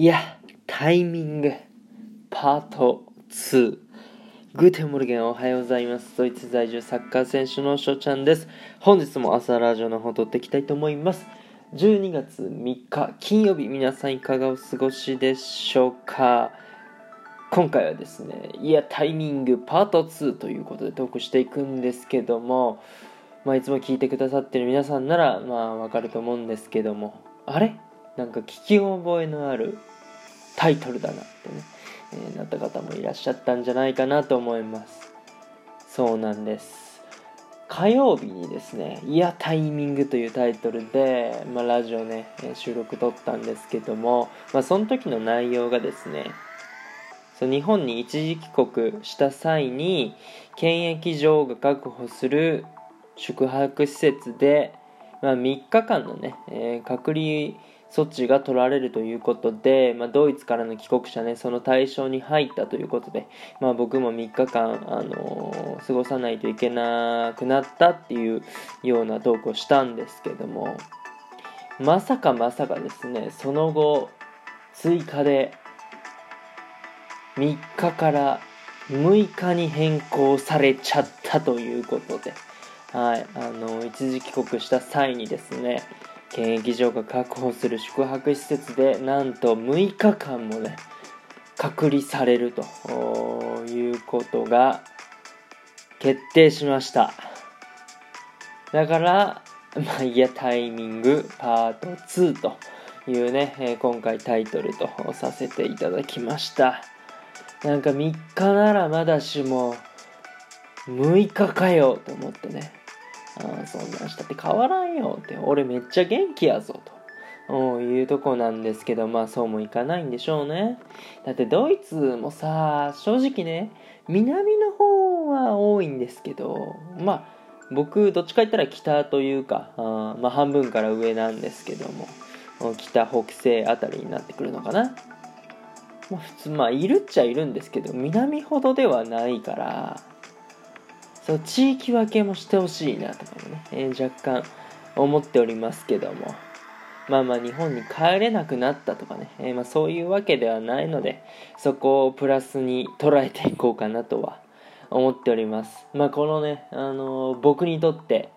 いや、タイミング、パート2。 Guten Morgen おはようございます。ドイツ在住サッカー選手の翔ちゃんです。本日も朝ラジオの方撮っていきたいと思います。12月3日金曜日、皆さんいかがお過ごしでしょうか今回はですね、いや、タイミングパート2ということでトークしていくんですけども、まあ、いつも聞いてくださってる皆さんなら、まあ、わかると思うんですけども、あれ？なんか聞き覚えのあるタイトルだなってね、えー、なった方もいらっしゃったんじゃないかなと思います。そうなんです。火曜日にですね「いやタイミング」というタイトルで、まあ、ラジオね収録撮ったんですけども、まあ、その時の内容がですねそう日本に一時帰国した際に検疫場が確保する宿泊施設で、まあ、3日間のね、えー、隔離措置が取られるということで、まあ、ドイツからの帰国者ね、その対象に入ったということで、まあ、僕も3日間、あのー、過ごさないといけなくなったっていうようなトークをしたんですけども、まさかまさかですね、その後、追加で3日から6日に変更されちゃったということで、はい、あの一時帰国した際にですね、検疫所が確保する宿泊施設でなんと6日間もね隔離されると。いうことが決定しました。だからまあいやタイミングパート2というね、今回タイトルとさせていただきました。なんか3日ならまだしも6日かよと思ってね。あそんなんしたって変わらんよって、俺めっちゃ元気やぞと。いうとこなんですけど、まあそうもいかないんでしょうね。だってドイツもさ、正直ね、南の方は多いんですけど、まあ僕どっちか言ったら北というか、あまあ半分から上なんですけども、北北西あたりになってくるのかな。まあ普通、まあいるっちゃいるんですけど、南ほどではないから、そう地域分けもしてほしいなとかもね、えー、若干思っておりますけども。まあまあ日本に帰れなくなったとかね、えー、まあ、そういうわけではないのでそこをプラスに捉えていこうかなとは思っております。まあこのね、あのー、僕にとって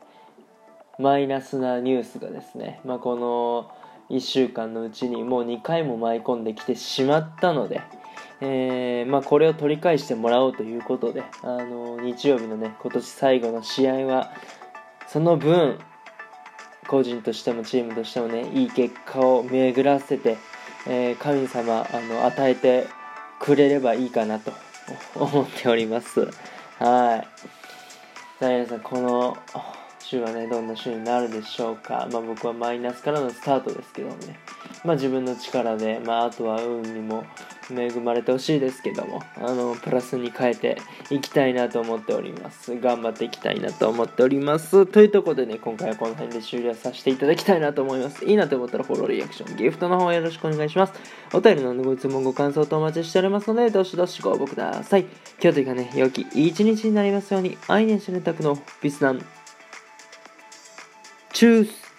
マイナスなニュースがですね、まあ、この1週間のうちにもう2回も舞い込んできてしまったので、えー、まあ、これを取り返してもらおうということで、あの日曜日のね今年最後の試合はその分個人としてもチームとしてもねいい結果を巡らせて、えー、神様あの与えてくれればいいかなと 思っております。はい。さあ皆さんこの週はねどんな週になるでしょうか。まあ僕はマイナスからのスタートですけどもね。まあ自分の力でまああとは運にも恵まれてほしいですけどもあのプラスに変えていきたいなと思っております。頑張っていきたいなと思っております。というところでね今回はこの辺で終了させていただきたいなと思います。いいなと思ったらフォローリアクションギフトの方よろしくお願いします。お便りのご質問ご感想とお待ちしておりますのでどしどしご応募ください。今日というかね良き一日になりますように愛年しねたくのビスナンチュース。